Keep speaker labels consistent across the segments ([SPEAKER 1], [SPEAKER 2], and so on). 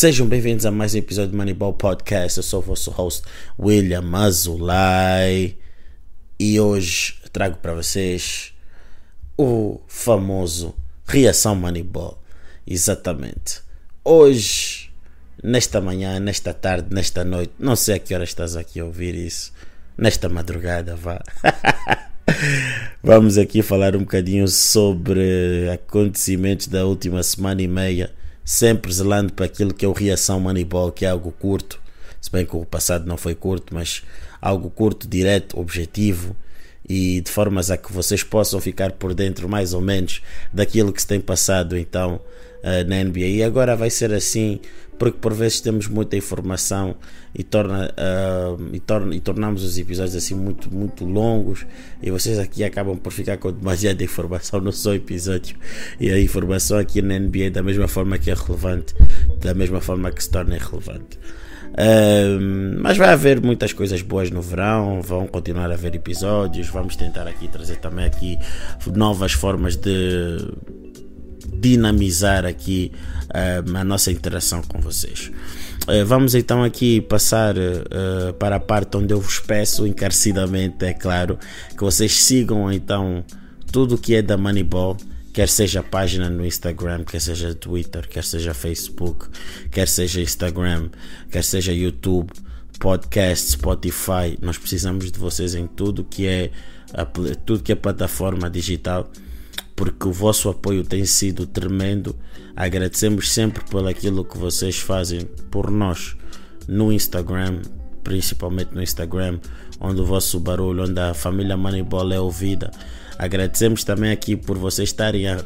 [SPEAKER 1] Sejam bem-vindos a mais um episódio do Moneyball Podcast. Eu sou o vosso host William Azulay e hoje trago para vocês o famoso Reação Moneyball. Exatamente. Hoje, nesta manhã, nesta tarde, nesta noite, não sei a que hora estás aqui a ouvir isso, nesta madrugada, vá. Vamos aqui falar um bocadinho sobre acontecimentos da última semana e meia sempre zelando para aquilo que é o reação Moneyball, que é algo curto, se bem que o passado não foi curto, mas algo curto, direto, objetivo e de formas a que vocês possam ficar por dentro mais ou menos daquilo que se tem passado então uh, na NBA. E agora vai ser assim porque por vezes temos muita informação e, torna, uh, e, torna, e tornamos os episódios assim muito, muito longos e vocês aqui acabam por ficar com demasiada informação no seu episódio e a informação aqui na NBA da mesma forma que é relevante, da mesma forma que se torna irrelevante. Uh, mas vai haver muitas coisas boas no verão, vão continuar a haver episódios, vamos tentar aqui trazer também aqui novas formas de dinamizar aqui uh, a nossa interação com vocês. Uh, vamos então aqui passar uh, para a parte onde eu vos peço encarecidamente, é claro, que vocês sigam então tudo que é da Moneyball, quer seja a página no Instagram, quer seja Twitter, quer seja Facebook, quer seja Instagram, quer seja YouTube, podcast, Spotify. Nós precisamos de vocês em tudo que é tudo que é plataforma digital porque o vosso apoio tem sido tremendo. Agradecemos sempre por aquilo que vocês fazem por nós no Instagram, principalmente no Instagram, onde o vosso barulho, onde a família Moneyball é ouvida. Agradecemos também aqui por vocês estarem a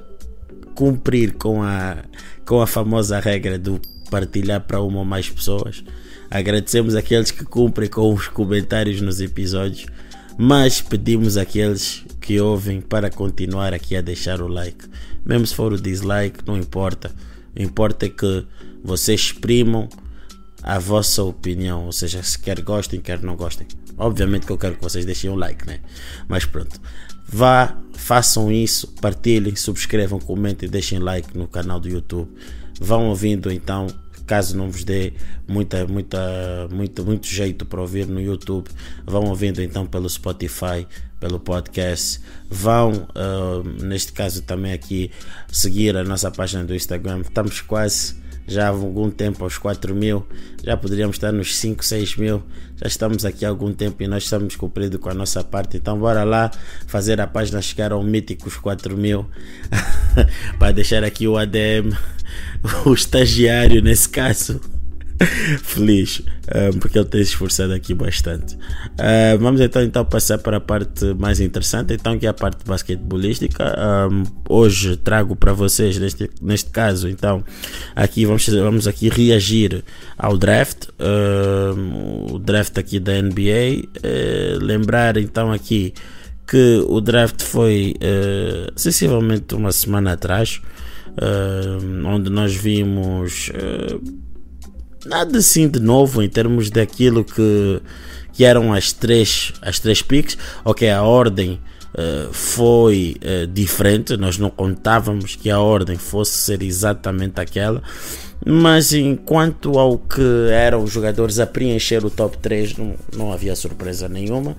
[SPEAKER 1] cumprir com a, com a famosa regra do partilhar para uma ou mais pessoas. Agradecemos aqueles que cumprem com os comentários nos episódios, mas pedimos àqueles que ouvem para continuar aqui a deixar o like. Mesmo se for o dislike, não importa. O importa é que vocês exprimam a vossa opinião, ou seja, se quer gostem, quer não gostem. Obviamente que eu quero que vocês deixem um like, né? Mas pronto. Vá, façam isso, partilhem, subscrevam, comentem, deixem like no canal do YouTube. Vão ouvindo então caso não vos dê muita, muita, muito, muito jeito para ouvir no YouTube, vão ouvindo então pelo Spotify, pelo podcast. Vão, uh, neste caso também aqui, seguir a nossa página do Instagram. Estamos quase já há algum tempo aos 4 mil, já poderíamos estar nos 5, 6 mil, já estamos aqui há algum tempo e nós estamos cumpridos com a nossa parte, então bora lá fazer a página chegar ao míticos 4 mil, para deixar aqui o ADM, o estagiário nesse caso, feliz, porque ele tem se esforçado aqui bastante. Uh, vamos então, então passar para a parte mais interessante, então que é a parte basquetebolística. Um, hoje trago para vocês, neste, neste caso, então, aqui vamos, vamos aqui reagir ao draft, o draft aqui da NBA. Uh, lembrar então aqui que o draft foi uh, sensivelmente uma semana atrás, onde nós vimos uh, nada assim de novo em termos daquilo que, que eram as três, as três picks. Ok, a ordem uh, foi uh, diferente, nós não contávamos que a ordem fosse ser exatamente aquela. Mas enquanto ao que eram os jogadores a preencher o top 3, não, não havia surpresa nenhuma.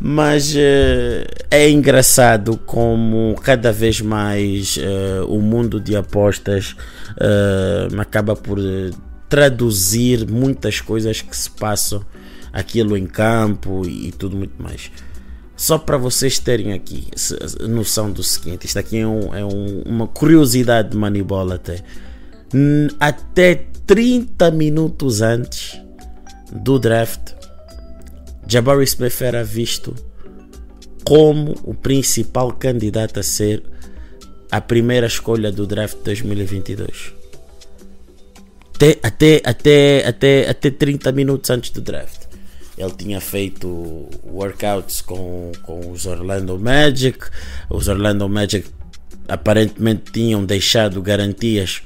[SPEAKER 1] Mas uh, é engraçado como cada vez mais o mundo de apostas acaba por traduzir muitas coisas que se passam aquilo em campo e tudo muito mais. Só para vocês terem aqui noção do seguinte, isto aqui é, um, é um, uma curiosidade de Moneyball até. Até 30 minutos antes do draft, Jabari Smith era visto como o principal candidato a ser a primeira escolha do draft 2022 até, até, até, até, até 30 minutos antes do draft. Ele tinha feito workouts com, com os Orlando Magic. Os Orlando Magic aparentemente tinham deixado garantias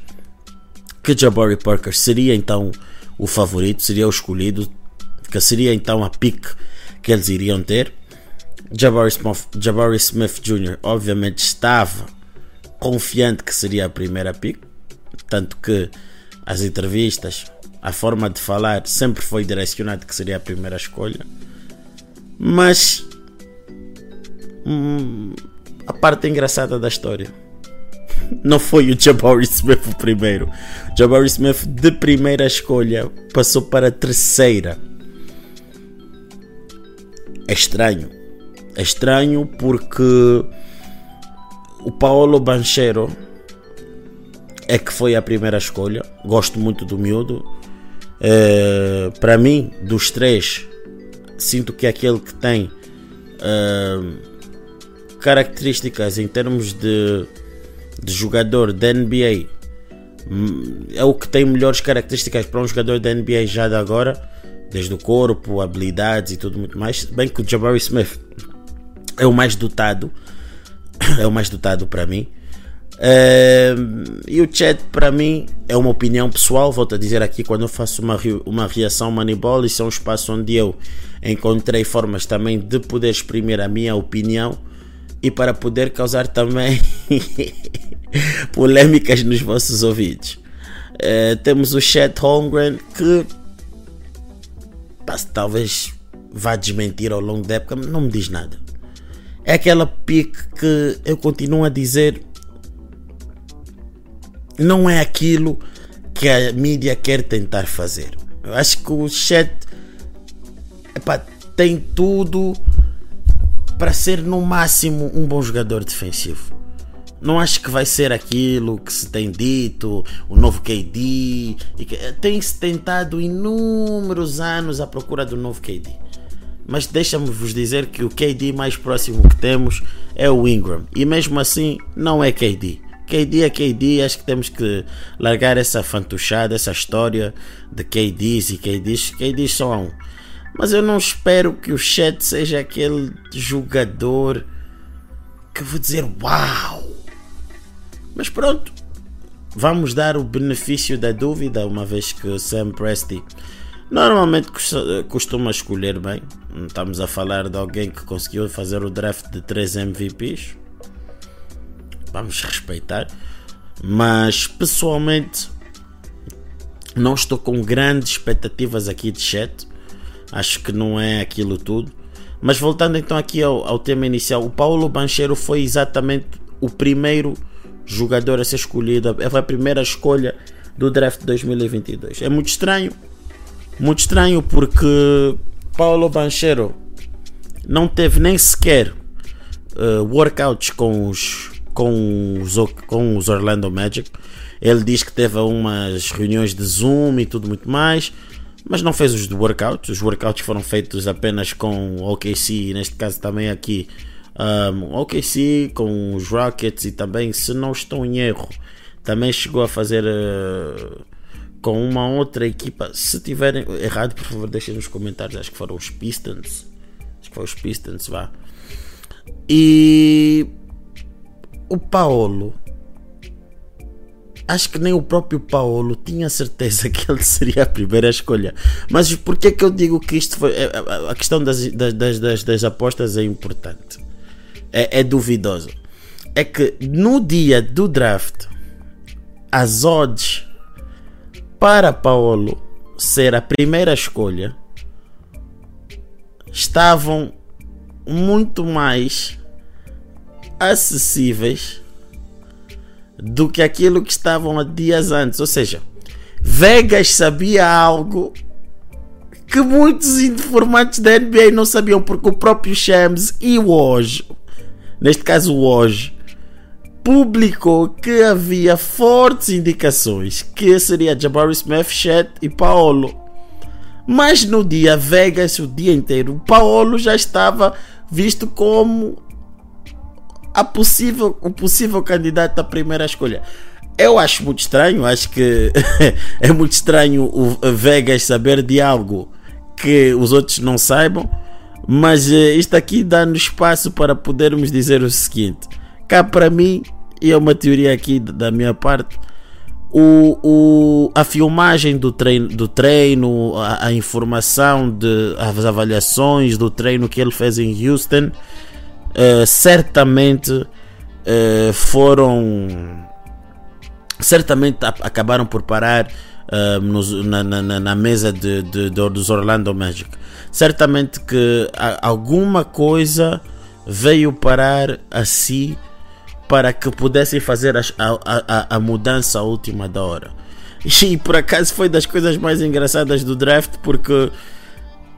[SPEAKER 1] que Jabari Parker seria então o favorito, seria o escolhido, que seria então a pick que eles iriam ter. Jabari Smith, Jabari Smith Jr. obviamente estava confiante que seria a primeira pick, tanto que as entrevistas, a forma de falar sempre foi direcionado que seria a primeira escolha. Mas hum, a parte engraçada da história não foi o Jabari Smith o primeiro. Jabari Smith de primeira escolha passou para a terceira. É estranho. É estranho porque o Paolo Banchero é que foi a primeira escolha. Gosto muito do miúdo. É, para mim, dos três, sinto que é aquele que tem uh, características em termos de, de jogador da NBA hum, é o que tem melhores características para um jogador da NBA já de agora, desde o corpo, habilidades e tudo muito mais. Bem que o Jabari Smith é o mais dotado, é o mais dotado para mim. Uh, e o chat para mim é uma opinião pessoal, volto a dizer aqui quando eu faço uma, uma reação Moneyball, isso é um espaço onde eu encontrei formas também de poder exprimir a minha opinião e para poder causar também polêmicas nos vossos ouvidos. Uh, temos o chat Holmgren que talvez vá desmentir ao longo da época, não me diz nada. É aquela pique que eu continuo a dizer não é aquilo que a mídia quer tentar fazer. Eu acho que o chat tem tudo para ser no máximo um bom jogador defensivo. Não acho que vai ser aquilo que se tem dito, o novo KD. Tem-se tentado inúmeros anos à procura do novo KD. Mas deixa-me vos dizer que o KD mais próximo que temos é o Ingram. E mesmo assim, não é KD. KD é KD, acho que temos que largar essa fantochada, essa história de KDs e KDs. KDs são um. Mas eu não espero que o Chat seja aquele jogador que vou dizer uau. Mas pronto, vamos dar o benefício da dúvida, uma vez que o Sam Presti normalmente costuma escolher bem. Estamos a falar de alguém que conseguiu fazer o draft de 3 MVPs vamos respeitar. Mas pessoalmente não estou com grandes expectativas aqui de chat. Acho que não é aquilo tudo. Mas voltando então aqui ao, ao tema inicial, o Paulo Bancheiro foi exatamente o primeiro jogador a ser escolhido, foi a primeira escolha do draft 2022. É muito estranho, muito estranho porque Paulo Bancheiro não teve nem sequer uh, workouts com os com os, com os Orlando Magic. Ele diz que teve umas reuniões de Zoom e tudo muito mais, mas não fez os workouts. Os workouts foram feitos apenas com o OKC, neste caso também aqui um, OKC, com os Rockets e também, se não estou em erro, também chegou a fazer uh, com uma outra equipa. Se tiverem errado, por favor, deixem nos comentários. Acho que foram os Pistons. Acho que foram os Pistons, vá. E o Paolo, acho que nem o próprio Paolo tinha certeza que ele seria a primeira escolha. Mas por que que eu digo que isto foi. É, é, a questão das, das, das, das apostas é importante. É, é duvidoso. É que no dia do draft, as odds para Paolo ser a primeira escolha estavam muito mais acessíveis do que aquilo que estavam há dias antes. Ou seja, Vegas sabia algo que muitos informantes da NBA não sabiam, porque o próprio Shams e o Woj, neste caso o Woj, publicou que havia fortes indicações que seria Jabari Smith, Chet e Paolo. Mas no dia Vegas, o dia inteiro, Paolo já estava visto como a possível, o possível candidato à primeira escolha. Eu acho muito estranho, acho que é muito estranho o Vegas saber de algo que os outros não saibam, mas eh, isto aqui dá-nos espaço para podermos dizer o seguinte: cá para mim, e é uma teoria aqui da minha parte, o, o, a filmagem do treino, do treino a, a informação, de, as avaliações do treino que ele fez em Houston uh, certamente uh, foram certamente acabaram por parar uh, nos, na, na, na, mesa de, de, de, dos Orlando Magic. Certamente que alguma coisa veio parar assim para que pudessem fazer a, a, a, mudança à última da hora. E por acaso foi das coisas mais engraçadas do draft, porque,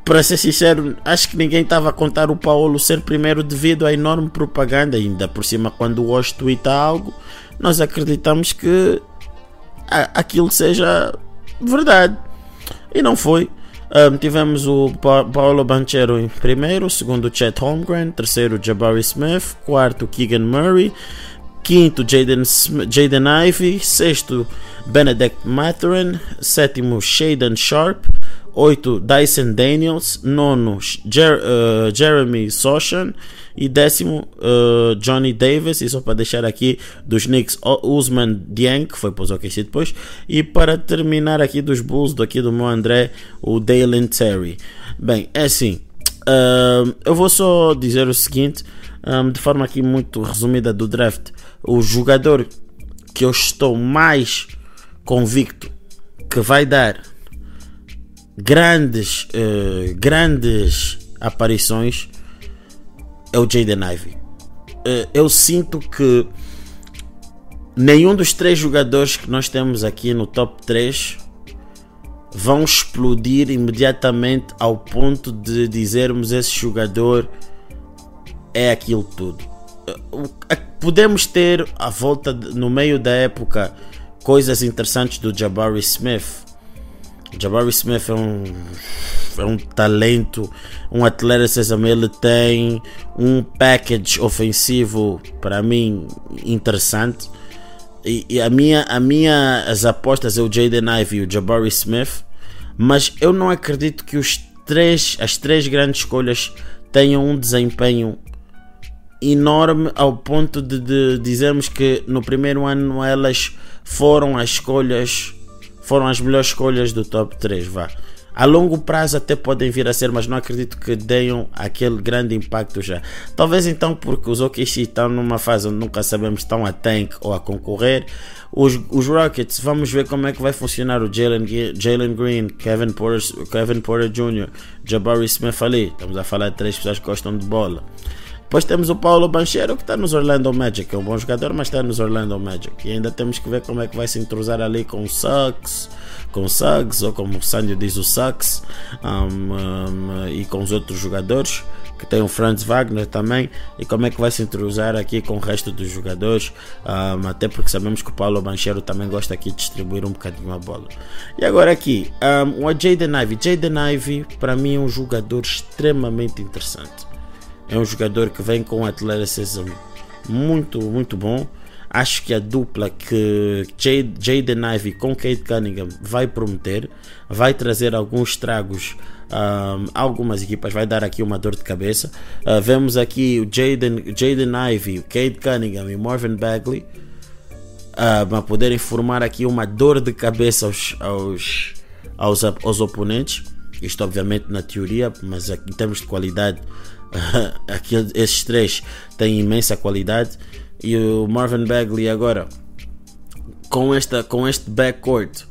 [SPEAKER 1] para ser sincero, acho que ninguém estava a contar o Paulo ser primeiro devido à enorme propaganda. Ainda por cima, quando o Osh tweeta algo, nós acreditamos que aquilo seja verdade. E não foi. Um, tivemos o pa Paulo Banchero em primeiro, segundo Chet Holmgren, terceiro Jabari Smith, quarto Keegan Murray, quinto Jaden, Jaden Ivey, sexto Benedict Mathurin, sétimo Shaden Sharp, 8 Dyson Daniels, nono Jer uh, Jeremy Soshan e décimo uh, Johnny Davis, e só para deixar aqui dos Knicks Usman Dieng, que foi para os OKC depois, e para terminar aqui dos Bulls, do aqui do meu André, o Dalen Terry. Bem, é assim, uh, eu vou só dizer o seguinte, um, de forma aqui muito resumida do draft, o jogador que eu estou mais convicto que vai dar grandes, uh, grandes aparições é o Jaden Ivey. Uh, eu sinto que nenhum dos três jogadores que nós temos aqui no top 3 vão explodir imediatamente ao ponto de dizermos esse jogador é aquilo tudo. Uh, podemos ter à volta no meio da época coisas interessantes do Jabari Smith Jabari Smith é um, é um talento, um atleticism, ele tem um package ofensivo para mim interessante. E, e, a minha, a minha as apostas é o Jaden Ivey e o Jabari Smith, mas eu não acredito que os três, as três grandes escolhas tenham um desempenho enorme ao ponto de, de dizermos que no primeiro ano elas foram as escolhas foram as melhores escolhas do top 3, vá. A longo prazo até podem vir a ser, mas não acredito que deem aquele grande impacto já. Talvez então porque os OKC estão numa fase onde nunca sabemos estão a tank ou a concorrer. Os, os Rockets, vamos ver como é que vai funcionar o Jalen Green, Kevin Porter, Kevin Porter Jr., Jabari Smith ali. Estamos a falar de três pessoas que gostam de bola. Depois temos o Paulo Banchero que está nos Orlando Magic, é um bom jogador, mas está nos Orlando Magic. E ainda temos que ver como é que vai se entrosar ali com o Suggs, com o Suggs, ou como o Sandy diz o Suggs, um, um, e com os outros jogadores, que tem o Franz Wagner também, e como é que vai se entrosar aqui com o resto dos jogadores, um, até porque sabemos que o Paulo Banchero também gosta aqui de distribuir um bocadinho a bola. E agora aqui, um, o Jaden Ivey. Jaden Ivey, para mim, é um jogador extremamente interessante é um jogador que vem com um atleticism muito, muito bom. Acho que a dupla que Jaden Ivey com Kate Cunningham vai prometer, vai trazer alguns estragos um, algumas equipas, vai dar aqui uma dor de cabeça. Uh, vemos aqui o Jaden, Jaden Ivey, Kate Cunningham e Marvin Bagley uh, a poderem formar aqui uma dor de cabeça aos, aos, aos, aos oponentes. Isto, obviamente, na teoria, mas em termos de qualidade, Aquele, esses três têm imensa qualidade. E o Marvin Bagley agora com esta com este backcourt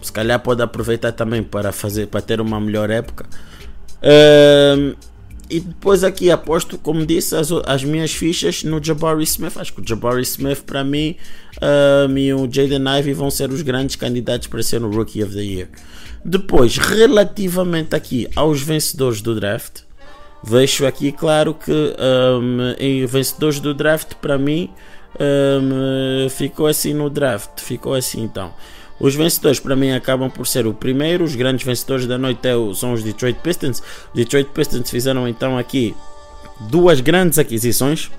[SPEAKER 1] se calhar pode aproveitar também para fazer para ter uma melhor época. Um, e depois aqui aposto como disse as, as minhas fichas no Jabari Smith. Acho que o Jabari Smith para mim um, e o Jaden Ivey vão ser os grandes candidatos para ser o Rookie of the Year. Depois relativamente aqui aos vencedores do draft Vejo aqui, claro, que um, em vencedores do draft, para mim, um, ficou assim no draft. Ficou assim então. Os vencedores para mim acabam por ser o primeiro. Os grandes vencedores da noite é são os Detroit Pistons. Os Detroit Pistons fizeram então aqui duas grandes aquisições.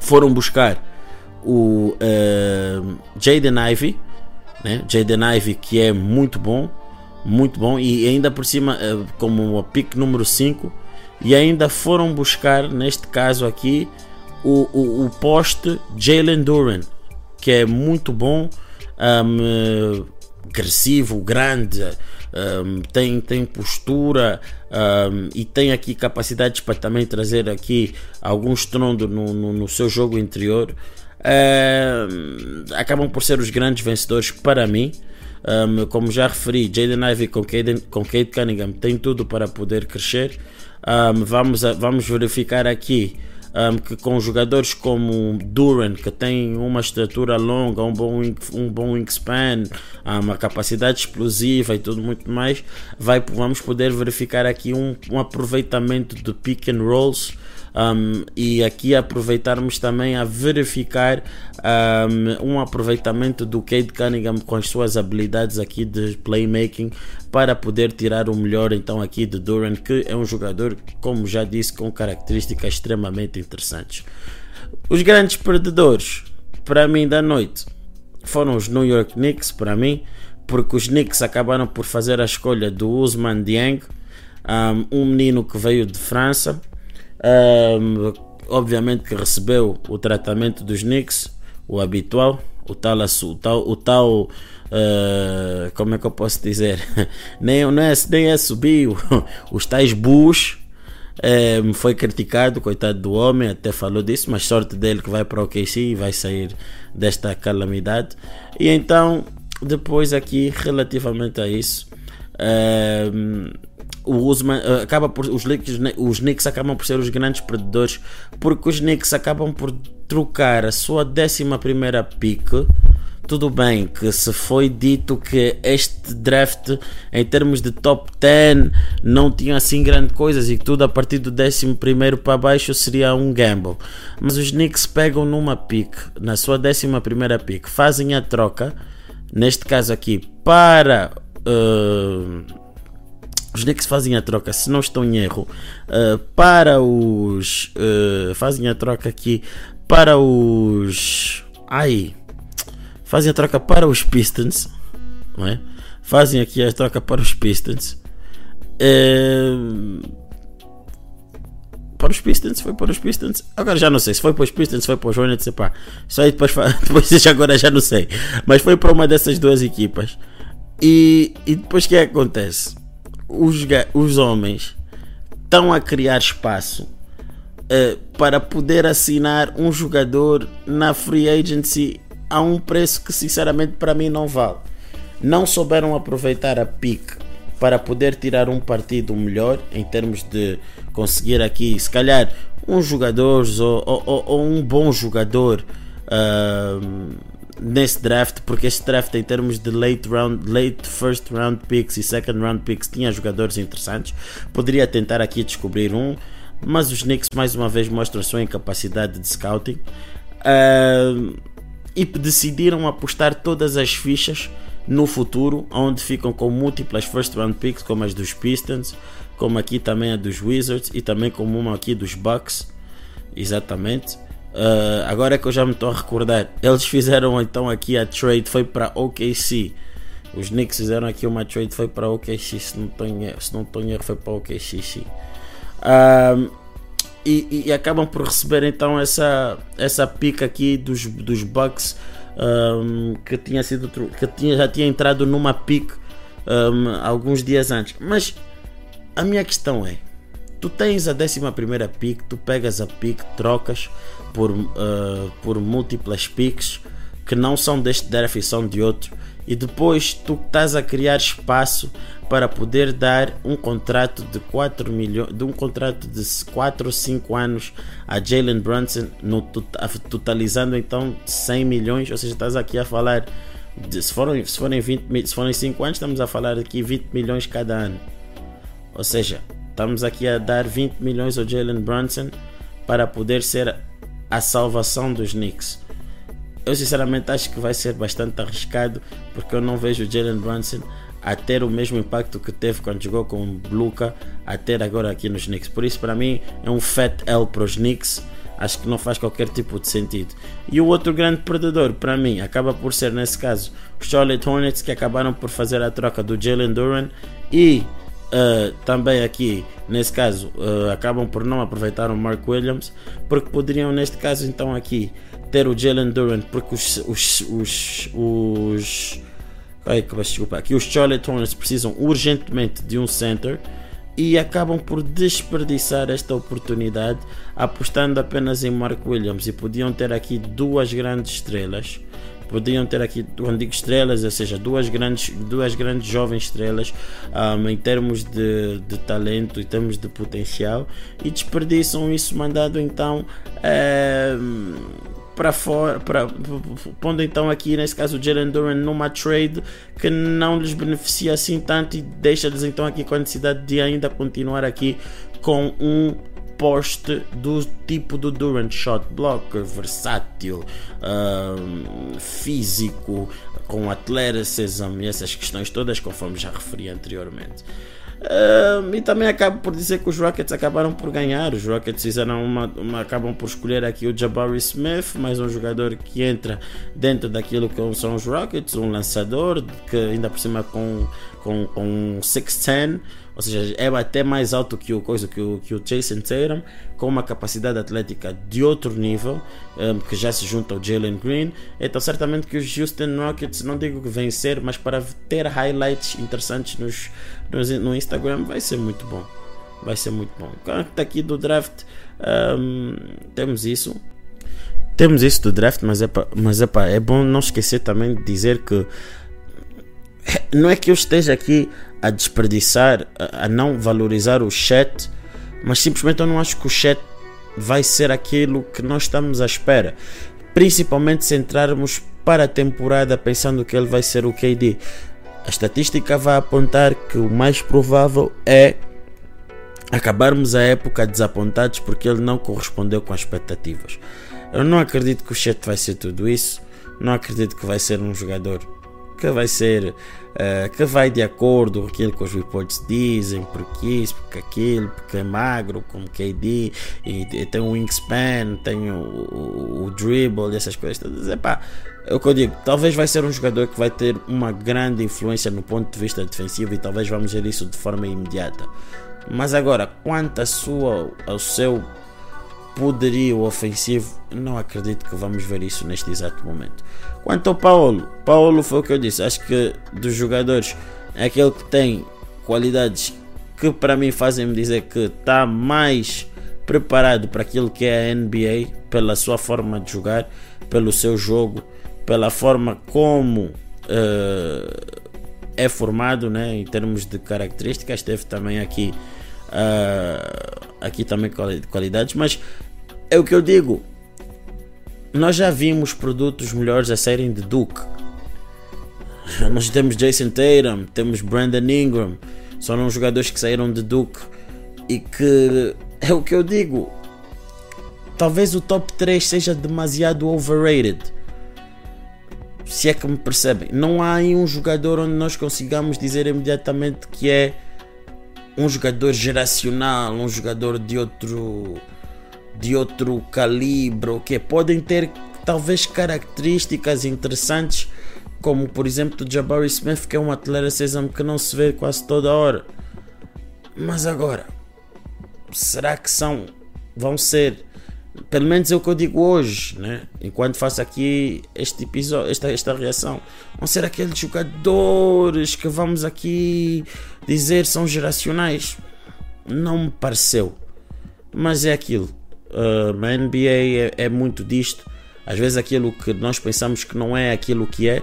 [SPEAKER 1] Foram buscar o uh, Jaden Ivey, né? Jaden Ivey que é muito bom, muito bom e ainda por cima uh, como a pick número 5 e ainda foram buscar, neste caso aqui, o, o, o poste Jalen Duran, que é muito bom, um, agressivo, grande, um, tem, tem postura um, e tem aqui capacidades para também trazer aqui algum estrondo no, no, no seu jogo interior. acabam por ser os grandes vencedores para mim. Como já referi, Jaden Ivey com Kate, com Kate Cunningham tem tudo para poder crescer. Um, vamos, vamos verificar aqui um, que com jogadores como Duran, que tem uma estatura longa, um bom, um bom wingspan, uma capacidade explosiva e tudo muito mais, vai, vamos poder verificar aqui um, um aproveitamento de pick and rolls um, e aqui aproveitarmos também a verificar um, um, aproveitamento do Cade Cunningham com as suas habilidades aqui de playmaking para poder tirar o melhor então aqui de Duran, que é um jogador, como já disse, com características extremamente interessantes. Os grandes perdedores para mim da noite foram os New York Knicks, para mim, porque os Knicks acabaram por fazer a escolha do Usman Dieng, um menino que veio de França, um, obviamente que recebeu o tratamento dos Knicks, o habitual, o tal, o tal, o tal uh, como é que eu posso dizer? nem, nem, é, nem é subir, os tais. Um, foi criticado, coitado do homem, até falou disso, mas sorte dele que vai para o KC e vai sair desta calamidade. E então, depois aqui, relativamente a isso, o Usman uh, acaba por os Knicks, os Knicks acabam por ser os grandes perdedores porque os Knicks acabam por trocar a sua 11 primeira pick. Tudo bem que se foi dito que este draft em termos de top 10 não tinha assim grande coisas e tudo a partir do 11 primeiro para baixo seria um gamble. Mas os Knicks pegam numa pick na sua 11 primeira pick fazem a troca neste caso aqui para uh, os Knicks fazem a troca, se não estou em erro, uh, para os. Uh, fazem a troca aqui para os. Ai! Fazem a troca para os Pistons, não é? Fazem aqui a troca para os Pistons. Uh, para os Pistons, foi para os Pistons. Agora já não sei se foi para os Pistons, foi para os Hornets, pá. Isso aí depois, depois agora já não sei. Mas foi para uma dessas duas equipas. E, e depois o que, é que acontece? Os, os homens estão a criar espaço uh, para poder assinar um jogador na free agency a um preço que sinceramente para mim não vale. Não souberam aproveitar a pique para poder tirar um partido melhor em termos de conseguir aqui, se calhar, um jogador ou, ou, ou um bom jogador. Uh, nesse draft, porque este draft em termos de late round, late first round picks e second round picks tinha jogadores interessantes. Poderia tentar aqui descobrir um, mas os Knicks mais uma vez mostram sua incapacidade de scouting uh, e decidiram apostar todas as fichas no futuro, onde ficam com múltiplas first round picks, como as dos Pistons, como aqui também a dos Wizards e também como uma aqui dos Bucks, exatamente. Uh, agora é que eu já me estou a recordar. Eles fizeram então aqui a trade, foi para OKC. Os Knicks fizeram aqui uma trade, foi para OKC. Se não estou em erro, se não foi para OKC. Sim. Uh, e, e, acabam por receber então essa, essa pica aqui dos, dos Bucks um, que tinha sido que tinha, já tinha entrado numa pick um, alguns dias antes. Mas a minha questão é: tu tens a 11 pick, tu pegas a pick, trocas por, uh, por múltiplas picks que não são deste draft e são de outro, e depois tu estás a criar espaço para poder dar um contrato de 4 milhões, de um contrato de 4 ou 5 anos a Jalen Brunson, no, totalizando então 100 milhões, ou seja, estás aqui a falar de, se forem, se forem 20, se forem 5 anos, estamos a falar aqui 20 milhões cada ano. Ou seja, estamos aqui a dar 20 milhões ao Jalen Brunson para poder ser a salvação dos Knicks. Eu sinceramente acho que vai ser bastante arriscado porque eu não vejo Jalen Brunson a ter o mesmo impacto que teve quando jogou com o Luca a ter agora aqui nos Knicks. Por isso, para mim, é um fat L para os Knicks. Acho que não faz qualquer tipo de sentido. E o outro grande perdedor, para mim, acaba por ser, nesse caso, os Charlotte Hornets, que acabaram por fazer a troca do Jalen Duran e Uh, também aqui, nesse caso, uh, acabam por não aproveitar o Mark Williams, porque poderiam, neste caso, então aqui, ter o Jalen Duran, porque os, os, os, os ai, desculpa, aqui os Charlotte Hornets precisam urgentemente de um center e acabam por desperdiçar esta oportunidade apostando apenas em Mark Williams. E podiam ter aqui duas grandes estrelas podiam ter aqui, quando digo estrelas, ou seja, duas grandes, duas grandes jovens estrelas um, em termos de, de talento, em termos de potencial, e desperdiçam isso mandado então é, para fora, para, pondo então aqui nesse caso o Jalen Duran numa trade que não lhes beneficia assim tanto e deixa-lhes então aqui com a necessidade de ainda continuar aqui com um poste do tipo do Durant shot blocker, versátil, físico, com athleticism e essas questões todas, conforme já referi anteriormente. E também acabo por dizer que os Rockets acabaram por ganhar. Os Rockets fizeram uma, uma, acabam por escolher aqui o Jabari Smith, mais um jogador que entra dentro daquilo que são os Rockets, um lançador que ainda por cima com, com, com um 6'10 ou seja, é até mais alto que o, coisa, que o, que o Jason Tatum, com uma capacidade atlética de outro nível, um, que já se junta ao Jalen Green. Então, certamente que os Houston Rockets, não digo que vencer, mas para ter highlights interessantes nos, nos, no Instagram, vai ser muito bom. Vai ser muito bom. Está aqui do draft, um, temos isso. Temos isso do draft, mas é, mas é, é bom não esquecer também de dizer que não é que eu esteja aqui a desperdiçar, a, não valorizar o chat, mas simplesmente eu não acho que o chat vai ser aquilo que nós estamos à espera. Principalmente se entrarmos para a temporada pensando que ele vai ser o KD. A estatística vai apontar que o mais provável é acabarmos a época desapontados porque ele não correspondeu com as expectativas. Eu não acredito que o Chet vai ser tudo isso. Não acredito que vai ser um jogador que vai ser uh, que vai de acordo com aquilo que os reports dizem, porque isso, porque aquilo, porque é magro, como KD, e, e tem o wingspan, tem o, o, o dribble essas coisas. Epá, é o que eu digo, talvez vai ser um jogador que vai ter uma grande influência no ponto de vista defensivo e talvez vamos ver isso de forma imediata. Mas agora, quanto a sua, ao seu poderio ofensivo, não acredito que vamos ver isso neste exato momento. Quanto ao Paulo, Paulo foi o que eu disse, acho que dos jogadores é aquele que tem qualidades que para mim fazem-me dizer que está mais preparado para aquilo que é a NBA, pela sua forma de jogar, pelo seu jogo, pela forma como uh, é formado né, em termos de características. Teve também aqui, uh, aqui também qualidades, mas é o que eu digo. Nós já vimos produtos melhores a serem de Duke. Nós temos Jason Tatum, temos Brandon Ingram, são jogadores que saíram de Duke e que é o que eu digo. Talvez o top 3 seja demasiado overrated. Se é que me percebem, não há aí um jogador onde nós consigamos dizer imediatamente que é um jogador geracional, um jogador de outro de outro calibre, que podem ter talvez características interessantes, como por exemplo o Jabari Smith, que é um atleta sésamo que não se vê quase toda hora. Mas agora, será que são, vão ser, pelo menos é o que eu digo hoje, né? enquanto faço aqui este episódio, esta, esta reação, vão ser aqueles jogadores que vamos aqui dizer são geracionais? Não me pareceu, mas é aquilo Uh, a NBA é, é, muito disto. Às vezes aquilo que nós pensamos que não é aquilo que é.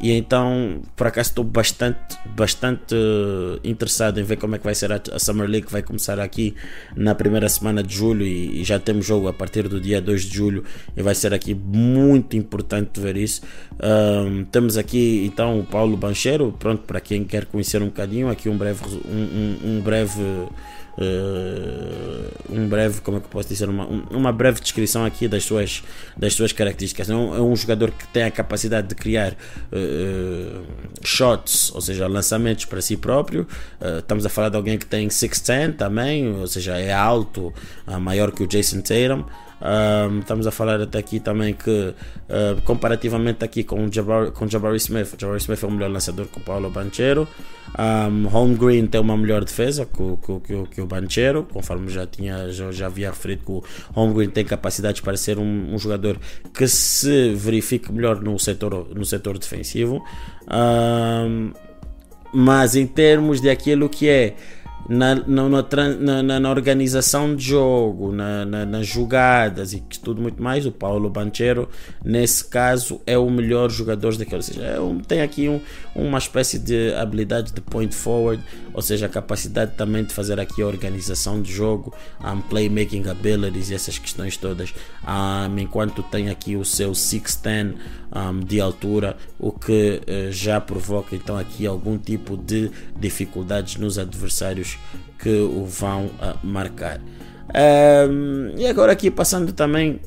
[SPEAKER 1] E então, por acaso, estou bastante, bastante uh, interessado em ver como é que vai ser a, a, Summer League, que vai começar aqui na primeira semana de julho. E, e, já temos jogo a partir do dia 2 de julho. E vai ser aqui muito importante ver isso. Uh, temos aqui então o Paulo Bancheiro, pronto, para quem quer conhecer um bocadinho. Aqui um breve. Um, um, um breve uh, um breve, como é que posso dizer, uma, uma breve descrição aqui das suas, das suas características. É um, é um jogador que tem a capacidade de criar uh, shots, ou seja, lançamentos para si próprio. Uh, estamos a falar de alguém que tem 6'10 também, ou seja, é alto, maior que o Jason Tatum. Um, estamos a falar até aqui também que, uh, comparativamente aqui com o Jabari, com Jabari Smith, Jabari Smith é o melhor lançador que o Paulo Banchero. Um, Holmgren tem uma melhor defesa que, que, que, o Banchero, conforme já, tinha, já, já havia referido que o Holmgren tem capacidades para ser um, um, jogador que se verifique melhor no setor, no setor defensivo. Um, mas em termos de aquilo que é na, na, na, na, organização de jogo, na, nas jogadas e tudo muito mais, o Paulo Banchero, nesse caso, é o melhor jogador daquele. Ou seja, é um, tem aqui um, uma espécie de habilidade de point forward, ou seja, a capacidade também de fazer aqui a organização de jogo, um, playmaking abilities e essas questões todas, um, enquanto tem aqui o seu 6'10 um, de altura, o que uh, já provoca então aqui algum tipo de dificuldades nos adversários que o vão uh, marcar. Um, e agora aqui passando também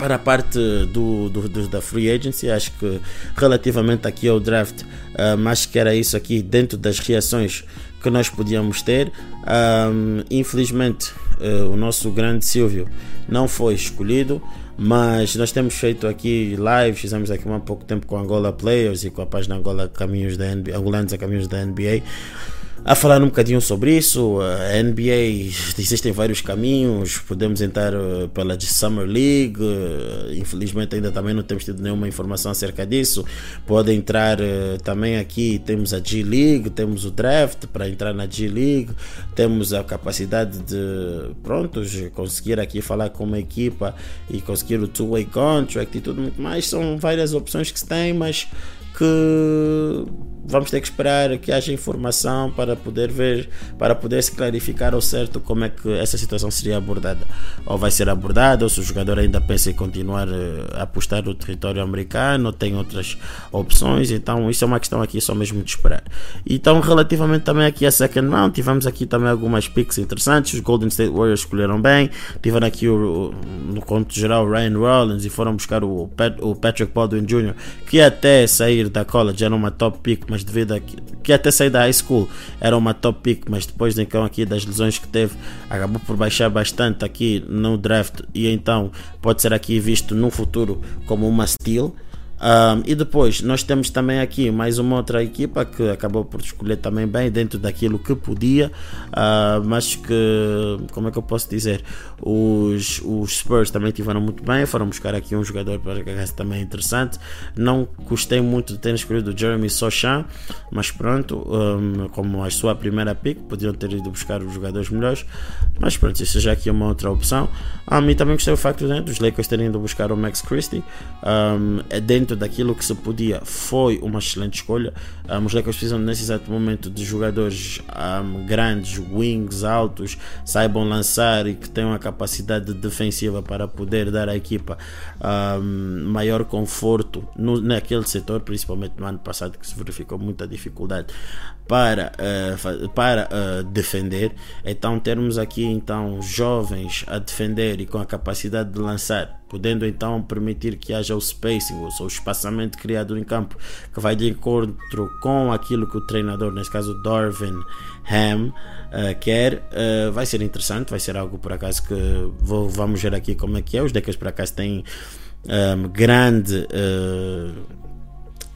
[SPEAKER 1] para a parte do, do, do, da free agency, acho que relativamente aqui ao draft, um, acho que era isso aqui dentro das reações que nós podíamos ter. Um, infelizmente, uh, o nosso grande Silvio não foi escolhido, mas nós temos feito aqui lives, fizemos aqui há pouco tempo com Angola Players e com a página Angola Caminhos da NBA, Angolanos a Caminhos da NBA a falar um bocadinho sobre isso. A NBA existem vários caminhos, podemos entrar eh, pela de Summer League, eh, infelizmente ainda também não temos tido nenhuma informação acerca disso. Pode entrar eh, também aqui, temos a G League, temos o draft para entrar na G League, temos a capacidade de prontos, conseguir aqui falar com uma equipa e conseguir o two-way contract e tudo muito mais. São várias opções que se tem, mas que vamos ter que esperar que haja informação para poder ver, para poder se clarificar ao certo como é que essa situação seria abordada. Ou vai ser abordada, ou se o jogador ainda pensa em continuar eh, a apostar no território americano, ou tem outras opções. Então, isso é uma questão aqui só mesmo de esperar. Então, relativamente também aqui a second round, tivemos aqui também algumas picks interessantes. Os Golden State Warriors escolheram bem, tiveram aqui o, no conto geral Ryan Rollins e foram buscar o, Pat, o Patrick Baldwin Jr., que até sair da college era uma top pick, mas devido a que, que até sair da high school era uma top pick, mas depois então aqui das lesões que teve, acabou por baixar bastante aqui no draft e então pode ser aqui visto no futuro como uma steal. Um, e depois nós temos também aqui mais uma outra equipa que acabou por escolher também bem dentro daquilo que podia, uh, mas que, como é que eu posso dizer, os, os Spurs também tiveram muito bem, foram buscar aqui um jogador para que também interessante. Não gostei muito de ter escolhido o Jeremy Sochan, mas pronto, um, como a sua primeira pick, podiam ter ido buscar os jogadores melhores, mas pronto, isso já aqui é uma outra opção. Um, e também gostei do facto né, dos Lakers terem ido buscar o Max Christie, um, é dentro daquilo que se podia, foi uma excelente escolha. Um, os Lakers precisam nesse exato momento de jogadores um, grandes, wings altos, saibam lançar e que tenham a capacidade defensiva para poder dar à equipa um, maior conforto no, naquele setor, principalmente no ano passado que se verificou muita dificuldade para, uh, para uh, defender. Então termos aqui então jovens a defender e com a capacidade de lançar, podendo então permitir que haja o spacing, ou o espaçamento criado em campo, que vai de encontro com aquilo que o treinador, nesse caso Darwin Ham, uh, quer, vai ser interessante, vai ser algo por acaso que vou, vamos ver aqui como é que é. Os Deckers por acaso têm um, grande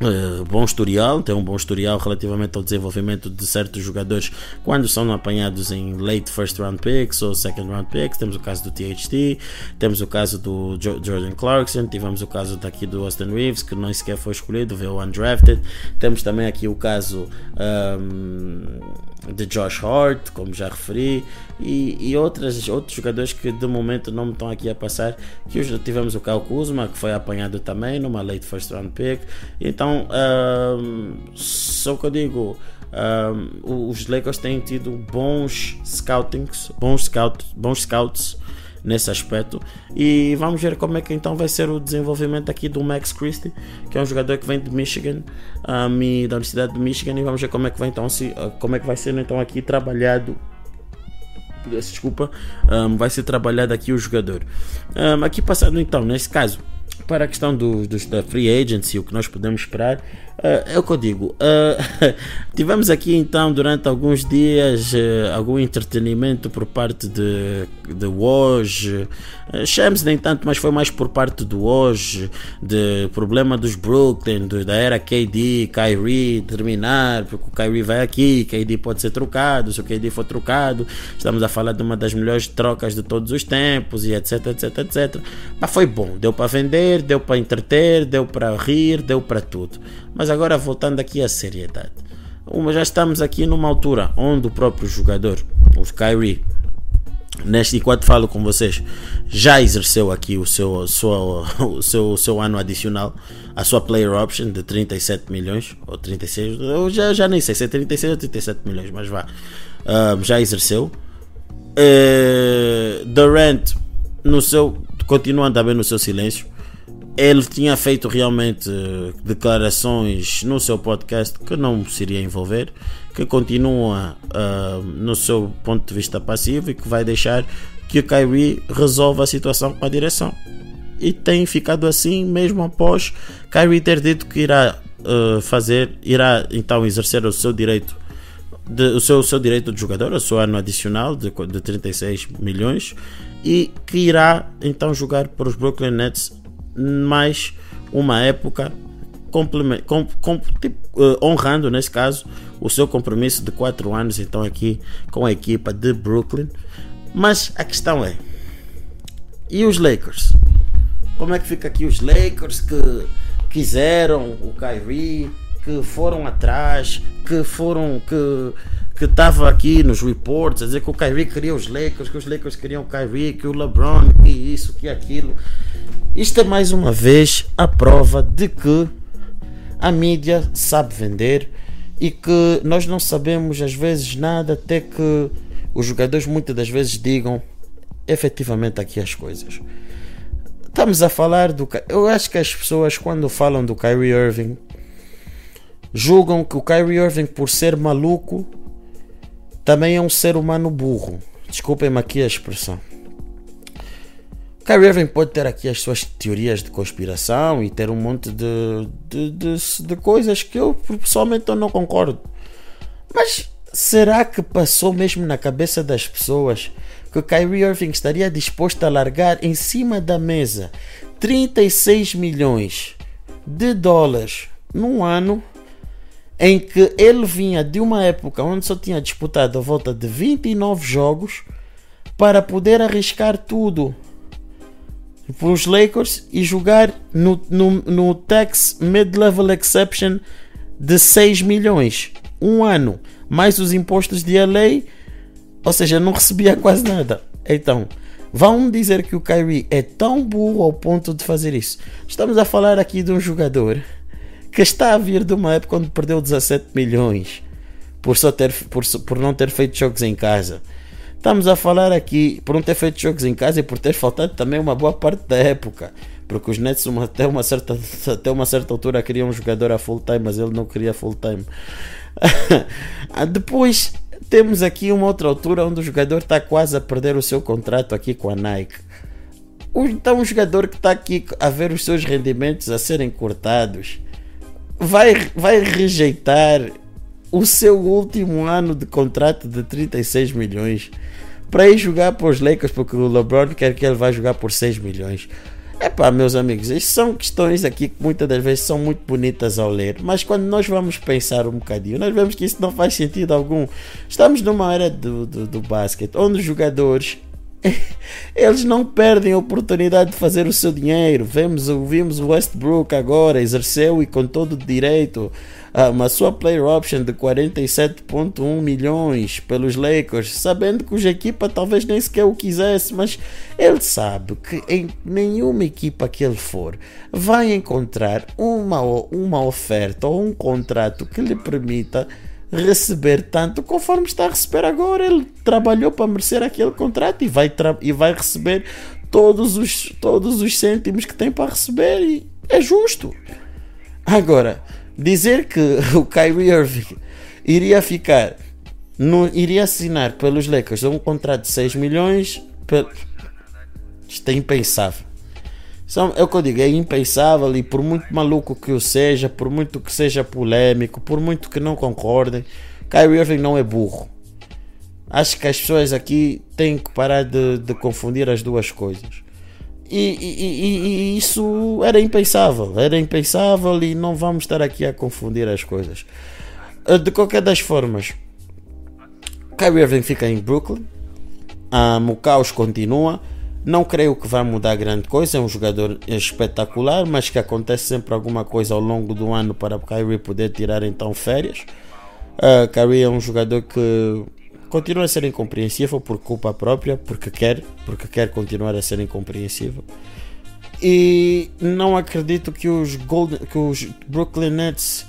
[SPEAKER 1] Uh, bom historial, tem um bom historial relativamente ao desenvolvimento de certos jogadores quando são apanhados em late first round picks ou second round picks. Temos o caso do THT, temos o caso do jo Jordan Clarkson, tivemos o caso daqui do Austin Reeves, que nem sequer foi escolhido, veio undrafted. Temos também aqui o caso um, de Josh Hart, como já referi, e, e outras, outros jogadores que de momento não me estão aqui a passar. Que hoje tivemos o Kyle Kuzma, que foi apanhado também numa late first round pick. Então, um, só que eu digo. Um, os Lakers têm tido bons scoutings, bons scouts, bons scouts nesse aspecto. E vamos ver como é que então vai ser o desenvolvimento aqui do Max Christie, que é um jogador que vem de Michigan, um, da Universidade de Michigan, e vamos ver como é que vai então se, uh, como é que vai ser então aqui trabalhado desculpa, um, vai ser trabalhado aqui o jogador. Um, aqui passando então, nesse caso, para a questão do, do, da free agency, o que nós podemos esperar, é o que eu digo. Uh, tivemos aqui então durante alguns dias uh, algum entretenimento por parte de, de. Uh, Shams nem tanto, mas foi mais por parte do hoje, de problema dos Brooklyn, do, da era KD, Kyrie terminar, porque o Kyrie vai aqui, KD pode ser trocado, se o KD for trocado, estamos a falar de uma das melhores trocas de todos os tempos e etc, etc, etc. Mas foi bom, deu para vender, deu para entreter, deu para rir, deu para tudo. Mas agora voltando aqui à seriedade. já estamos aqui numa altura onde o próprio jogador, o Kyrie, neste enquanto falo com vocês, já exerceu aqui o seu, o seu, o seu, o seu ano adicional, a sua player option de 37 milhões ou 36, eu já, já nem sei se é 36 ou 37 milhões, mas vá, uh, já exerceu. Uh, Durant, no seu, continuando também no seu silêncio, ele tinha feito realmente declarações no seu podcast que não se iria envolver, que continua uh, no seu ponto de vista passivo e que vai deixar que o Kyrie resolva a situação com a direção. E tem ficado assim mesmo após Kyrie ter dito que irá uh, fazer, irá então exercer o seu direito de, o, seu, o seu direito de jogador, o seu ano adicional de, de 36 milhões e que irá então jogar para os Brooklyn Nets mais uma época com, com, tipo, uh, honrando nesse caso o seu compromisso de 4 anos então aqui com a equipa de Brooklyn. Mas a questão é: e os Lakers? Como é que fica aqui os Lakers que quiseram o Kyrie, que foram atrás, que foram que que estava aqui nos reports a dizer que o Kyrie queria os Lakers, que os Lakers queriam o Kyrie, que o LeBron, que isso, que aquilo. Isto é mais uma vez a prova de que a mídia sabe vender e que nós não sabemos às vezes nada até que os jogadores muitas das vezes digam efetivamente aqui as coisas. Estamos a falar do. Eu acho que as pessoas, quando falam do Kyrie Irving, julgam que o Kyrie Irving, por ser maluco, também é um ser humano burro. Desculpem-me aqui a expressão. Kyrie Irving pode ter aqui as suas teorias de conspiração e ter um monte de, de, de, de coisas que eu pessoalmente eu não concordo. Mas será que passou mesmo na cabeça das pessoas que Kyrie Irving estaria disposto a largar em cima da mesa 36 milhões de dólares num ano em que ele vinha de uma época onde só tinha disputado a volta de 29 jogos para poder arriscar tudo para os Lakers e jogar no, no, no tax mid-level exception de 6 milhões. Um ano, mais os impostos de LA, ou seja, não recebia quase nada. Então, vão dizer que o Kyrie é tão burro ao ponto de fazer isso. Estamos a falar aqui de um jogador que está a vir de uma época onde perdeu 17 milhões por, só ter, por, por não ter feito jogos em casa. Estamos a falar aqui por não ter feito jogos em casa e por ter faltado também uma boa parte da época. Porque os Nets uma, até, uma certa, até uma certa altura queriam um jogador a full time, mas ele não queria full time. Depois temos aqui uma outra altura onde o jogador está quase a perder o seu contrato aqui com a Nike. Então um jogador que está aqui a ver os seus rendimentos a serem cortados vai, vai rejeitar o seu último ano de contrato de 36 milhões para ir jogar para os Lakers, porque o LeBron quer que ele vá jogar por 6 milhões. É pá, meus amigos, isto são questões aqui que muitas das vezes são muito bonitas ao ler, mas quando nós vamos pensar um bocadinho, nós vemos que isso não faz sentido algum. Estamos numa era do, do, do basquete onde os jogadores eles não perdem a oportunidade de fazer o seu dinheiro. Vemos, vimos o Westbrook agora, exerceu e com todo direito uma sua player option de 47.1 milhões pelos Lakers, sabendo que a equipa talvez nem sequer o quisesse, mas ele sabe que em nenhuma equipa que ele for vai encontrar uma, uma oferta ou um contrato que lhe permita receber tanto conforme está a receber agora. Ele trabalhou para merecer aquele contrato e vai, e vai receber todos os, todos os cêntimos que tem para receber e é justo. Agora, dizer que o Kyrie Irving iria ficar, no, iria assinar pelos Lakers um contrato de 6 milhões, isto é impensável. É o que eu digo, é impensável e por muito maluco que eu seja, por muito que seja polêmico, por muito que não concordem, Kyrie Irving não é burro. Acho que as pessoas aqui têm que parar de, de confundir as duas coisas. E, e, e, isso era impensável, era impensável e não vamos estar aqui a confundir as coisas. Ah, de qualquer das formas, Kyrie Irving fica em Brooklyn, um, o caos continua. Não creio que vai mudar grande coisa, é um jogador espetacular, mas que acontece sempre alguma coisa ao longo do ano para Kyrie poder tirar então férias. Uh, Kyrie é um jogador que continua a ser incompreensível por culpa própria, porque quer, porque quer continuar a ser incompreensível. E não acredito que os, Golden, que os Brooklyn Nets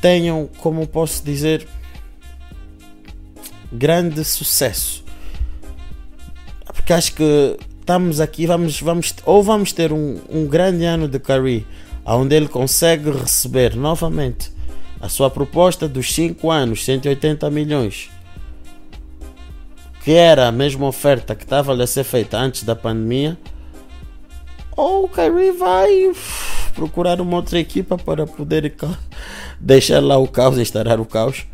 [SPEAKER 1] tenham, como posso dizer, grande sucesso. Porque acho que estamos aqui, vamos, vamos, ou vamos ter um, um grande ano de Curry, onde ele consegue receber novamente a sua proposta dos 5 anos, 180 milhões, que era a mesma oferta que estava a ser feita antes da pandemia, ou o Kyrie vai procurar uma outra equipa para poder deixar lá o caos, instaurar o caos.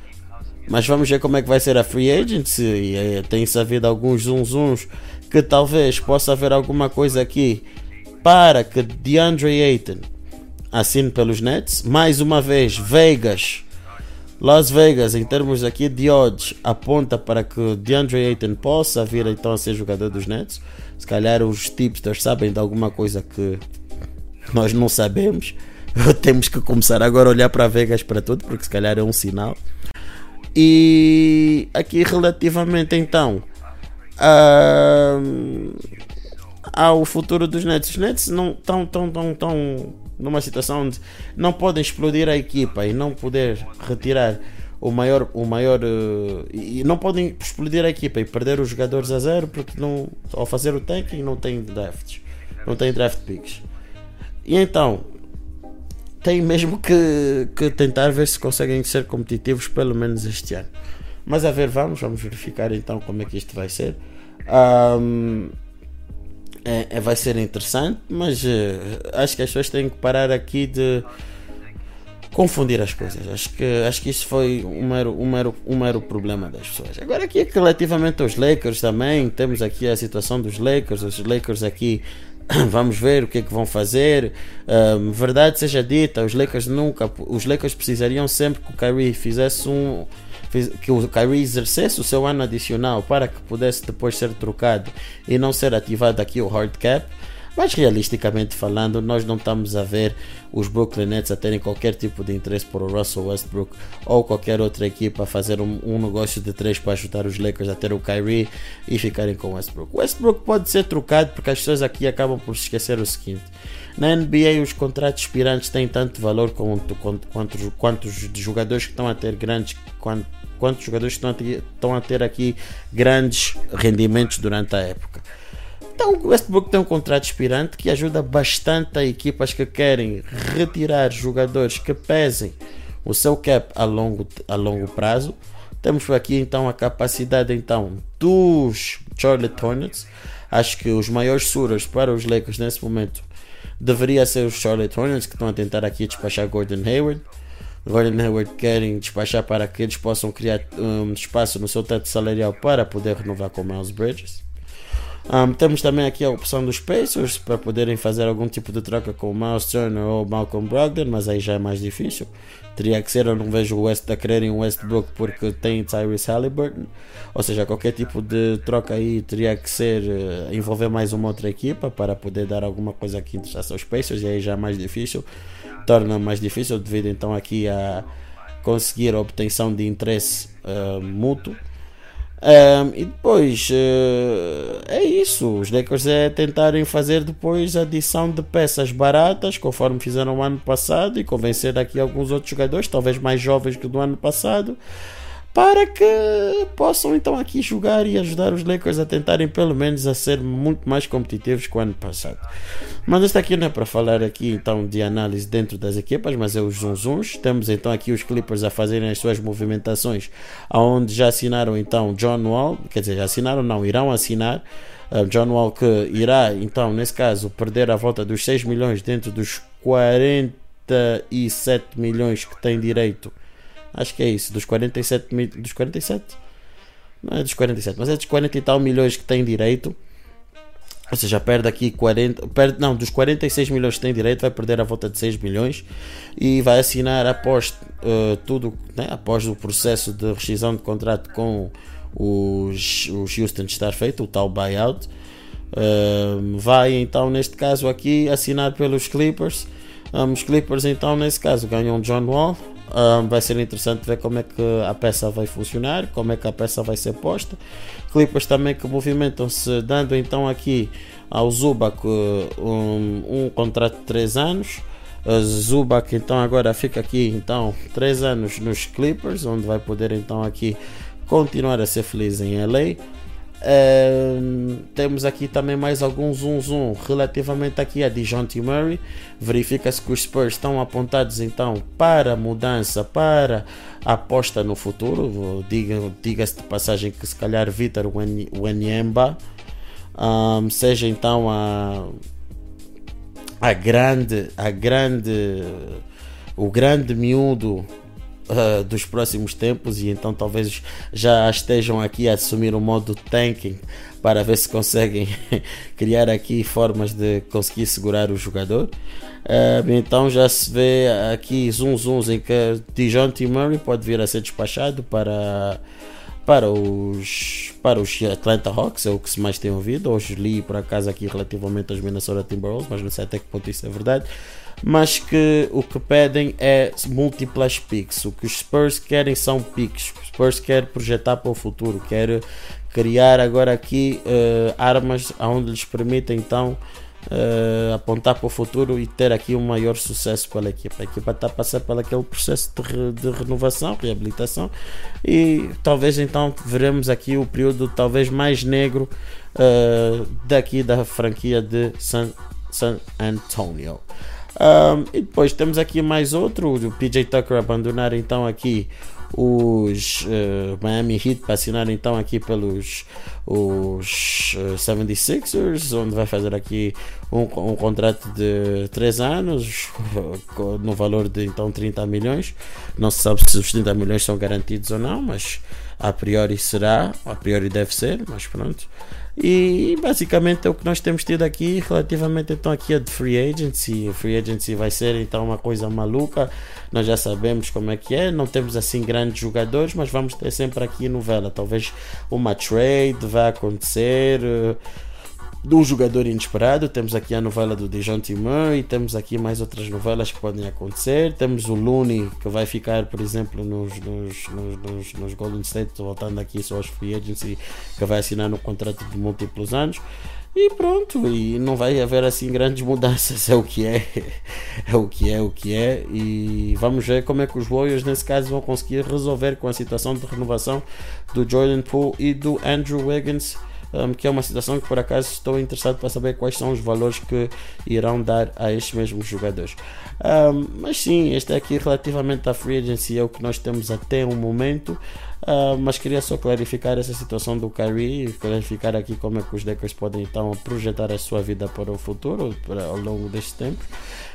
[SPEAKER 1] Mas vamos ver como é que vai ser a free agency. E, é, tem-se havido alguns zunzuns que talvez possa haver alguma coisa aqui para que DeAndre Ayton assine pelos Nets. Mais uma vez, Vegas, Las Vegas, em termos aqui de odds, aponta para que DeAndre Ayton possa vir então a ser jogador dos Nets. Se calhar os tipsters sabem de alguma coisa que nós não sabemos. Temos que começar agora a olhar para Vegas para tudo, porque se calhar é um sinal. E aqui relativamente então uh, ao futuro dos Nets. Os Nets não estão tão, tão, tão numa situação onde não podem explodir a equipa e não poder retirar o maior, o maior uh, e não podem explodir a equipa e perder os jogadores a zero porque não, ao fazer o tanking não tem drafts, não tem draft picks. E então tem mesmo que, que tentar ver se conseguem ser competitivos pelo menos este ano. Mas a ver, vamos, vamos verificar então como é que isto vai ser. Um, é, é, vai ser interessante, mas uh, acho que as pessoas têm que parar aqui de confundir as coisas. Acho que, acho que isso foi um mero, um, mero, um mero problema das pessoas. Agora, aqui relativamente aos Lakers também, temos aqui a situação dos Lakers. Os Lakers aqui vamos ver o que é que vão fazer. Um, verdade seja dita, os Lakers nunca, os Lakers precisariam sempre que o Kyrie fizesse um que o Kyrie exercesse o seu ano adicional para que pudesse depois ser trocado e não ser ativado aqui o hard cap. Mas realisticamente falando, nós não estamos a ver os Brooklyn Nets a terem qualquer tipo de interesse por o Russell Westbrook ou qualquer outra equipa a fazer um, um negócio de três para ajudar os Lakers a ter o Kyrie e ficarem com o Westbrook. O Westbrook pode ser trocado porque as pessoas aqui acabam por se esquecer o seguinte. Na NBA os contratos expirantes têm tanto valor quanto, quanto, quanto, quanto os jogadores que estão a ter grandes quanto, quantos jogadores estão a, ter, estão a ter aqui grandes rendimentos durante a época. Então o Westbrook tem um contrato expirante que ajuda bastante a equipas que querem retirar jogadores que pesem o seu cap a longo, a longo prazo. Temos aqui então a capacidade então dos Charlotte Hornets. Acho que os maiores suras para os Lakers nesse momento deveria ser os Charlotte Hornets que estão a tentar aqui despachar Gordon Hayward. Gordon Hayward querem despachar para que eles possam criar um espaço no seu teto salarial para poder renovar com Miles Bridges. Um, temos também aqui a opção dos Pacers para poderem fazer algum tipo de troca com o Miles Turner ou Malcolm Brogdon, mas aí já é mais difícil. Teria que ser, eu não vejo o West a quererem o Westbrook porque tem Tyrese Halliburton. Ou seja, qualquer tipo de troca aí teria que ser uh, envolver mais uma outra equipa para poder dar alguma coisa que interessasse aos Pacers e aí já é mais difícil. Torna mais difícil devido então aqui a conseguir a obtenção de interesse uh, mútuo. Um, e depois uh, é isso. Os Lakers é tentarem fazer depois adição de peças baratas, conforme fizeram o ano passado, e convencer aqui alguns outros jogadores, talvez mais jovens que do ano passado, para que possam então aqui jogar e ajudar os Lakers a tentarem pelo menos a ser muito mais competitivos que o ano passado. Mas esta aqui não é para falar aqui então de análise dentro das equipas, mas é os zunzuns. Temos então aqui os Clippers a fazerem as suas movimentações, aonde já assinaram então John Wall, quer dizer, já assinaram não, irão assinar uh, John Wall que irá então nesse caso perder a volta dos 6 milhões dentro dos 47 milhões que tem direito Acho que é isso. Dos 47 mil. Dos 47? Não é dos 47, mas é dos 40 e tal milhões que tem direito. Ou seja, perde aqui 40. Perde, não, dos 46 milhões que tem direito, vai perder a volta de 6 milhões e vai assinar após uh, tudo, né, após o processo de rescisão de contrato com os, os Houston estar feito, o tal buyout. Uh, vai então, neste caso aqui, assinar pelos Clippers. Um, os Clippers, então, nesse caso, ganham John Wall, um, vai ser interessante ver como é que a peça vai funcionar, como é que a peça vai ser posta. Clippers também que movimentam-se, dando então aqui ao Zubac um, um contrato de 3 anos. Zubac então agora fica aqui então 3 anos nos Clippers, onde vai poder então aqui continuar a ser feliz em LA. Temos aqui também mais algum zoom zoom relativamente aqui a Dejounte Murray. Verifica-se que os Spurs estão apontados então para mudança, para aposta no futuro. Diga-se diga de passagem que se calhar Vitor Wanyemba um, seja então a, a grande, a grande, o grande miúdo uh, dos próximos tempos e então talvez já estejam aqui a assumir o modo tanking para ver se conseguem criar aqui formas de conseguir segurar o jogador. Uh, então já se vê aqui zoom zooms em que Dijon T. Murray pode vir a ser despachado para para os para os Atlanta Hawks, é o que se mais tem ouvido. Hoje li por acaso aqui relativamente aos Minnesota Timberwolves, mas não sei até que ponto isso é verdade mas que o que pedem é múltiplas picks. O que os Spurs querem são picks. Os Spurs querem projetar para o futuro, quer criar agora aqui uh, armas onde lhes permitem então uh, apontar para o futuro e ter aqui um maior sucesso pela equipa. A equipa está a passar por aquele processo de, re, de renovação, reabilitação e talvez então veremos aqui o período talvez mais negro uh, daqui da franquia de San, San Antonio. Um, e depois temos aqui mais outro, o PJ Tucker abandonar então aqui os uh, Miami Heat para assinar então aqui pelos os uh, 76ers, onde vai fazer aqui um, um contrato de 3 anos no valor de então 30 milhões. Não se sabe se os 30 milhões são garantidos ou não, mas a priori será, a priori deve ser, mas pronto. E basicamente é o que nós temos tido aqui relativamente então aqui a de free agency. Free agency vai ser então uma coisa maluca. Nós já sabemos como é que é. Não temos assim grandes jogadores, mas vamos ter sempre aqui novela. Talvez uma trade vai acontecer. Uh, de um jogador inesperado. Temos aqui a novela do Dejounte Murray, temos aqui mais outras novelas que podem acontecer. Temos o Looney que vai ficar, por exemplo, nos, nos, nos, nos Golden State, voltando aqui só aos free agency, que vai assinar no contrato de múltiplos anos. E pronto, e não vai haver assim grandes mudanças, é o que é, é o que é, o que é, e vamos ver como é que os Warriors nesse caso vão conseguir resolver com a situação de renovação do Jordan Poole e do Andrew Wiggins um, que é uma situação que por acaso estou interessado para saber quais são os valores que irão dar a estes mesmos jogadores. Um, mas sim, este é aqui relativamente à free agency é o que nós temos até o momento. Uh, mas queria só clarificar essa situação do Kyrie, clarificar aqui como é que os Lakers podem então projetar a sua vida para o futuro, para, ao longo deste tempo.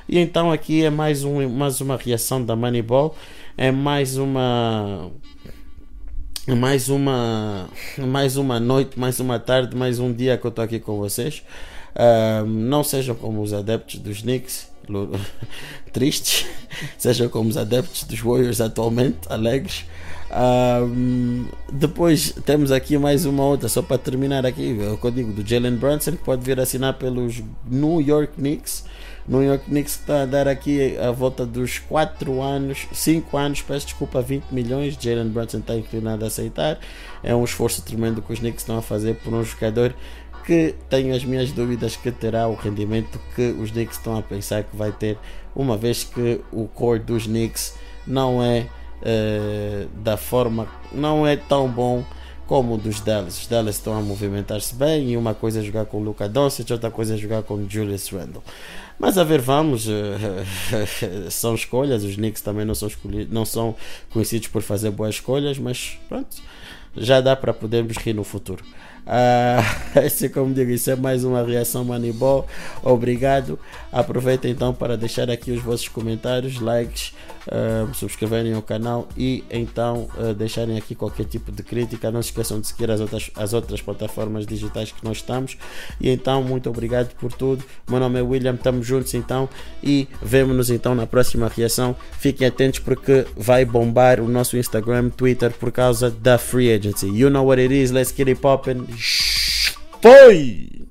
[SPEAKER 1] E então aqui é mais, um, mais uma reação da Moneyball, é mais uma mais uma mais uma noite, mais uma tarde, mais um dia que eu estou aqui com vocês. não sejam como os adeptos dos Knicks, tristes, sejam como os adeptos dos Warriors atualmente, alegres. depois temos aqui mais uma outra, só para terminar aqui, o código do Jalen Brunson, que pode vir assinar pelos New York Knicks. New York Knicks está a dar aqui a volta dos 4 anos, 5 anos, peço desculpa, 20 milhões. Jalen Brunson está inclinado a aceitar. É um esforço tremendo que os Knicks estão a fazer por um jogador que tenho as minhas dúvidas que terá o rendimento que os Knicks estão a pensar que vai ter, uma vez que o core dos Knicks não é uh, da forma, não é tão bom como o dos Dallas. Os Dallas estão a movimentar-se bem e uma coisa é jogar com o Luca Doncic, outra coisa é jogar com o Julius Randle. Mas a ver, vamos, eh, são escolhas, os Knicks também não são, não são conhecidos por fazer boas escolhas, mas pronto, já dá para podermos rir no futuro. Uh, esse, como digo, isso é mais uma reação Moneyball. Obrigado. Aproveita então para deixar aqui os vossos comentários, likes, uh, subscreverem o canal e então uh, deixarem aqui qualquer tipo de crítica. Não se esqueçam de seguir as outras, as outras plataformas digitais que nós estamos. E então, muito obrigado por tudo. Meu nome é William, estamos juntos então e vemo-nos então na próxima reação. Fiquem atentos porque vai bombar o nosso Instagram, Twitter por causa da Free Agency. You know what it is, let's get it poppin'. Foi!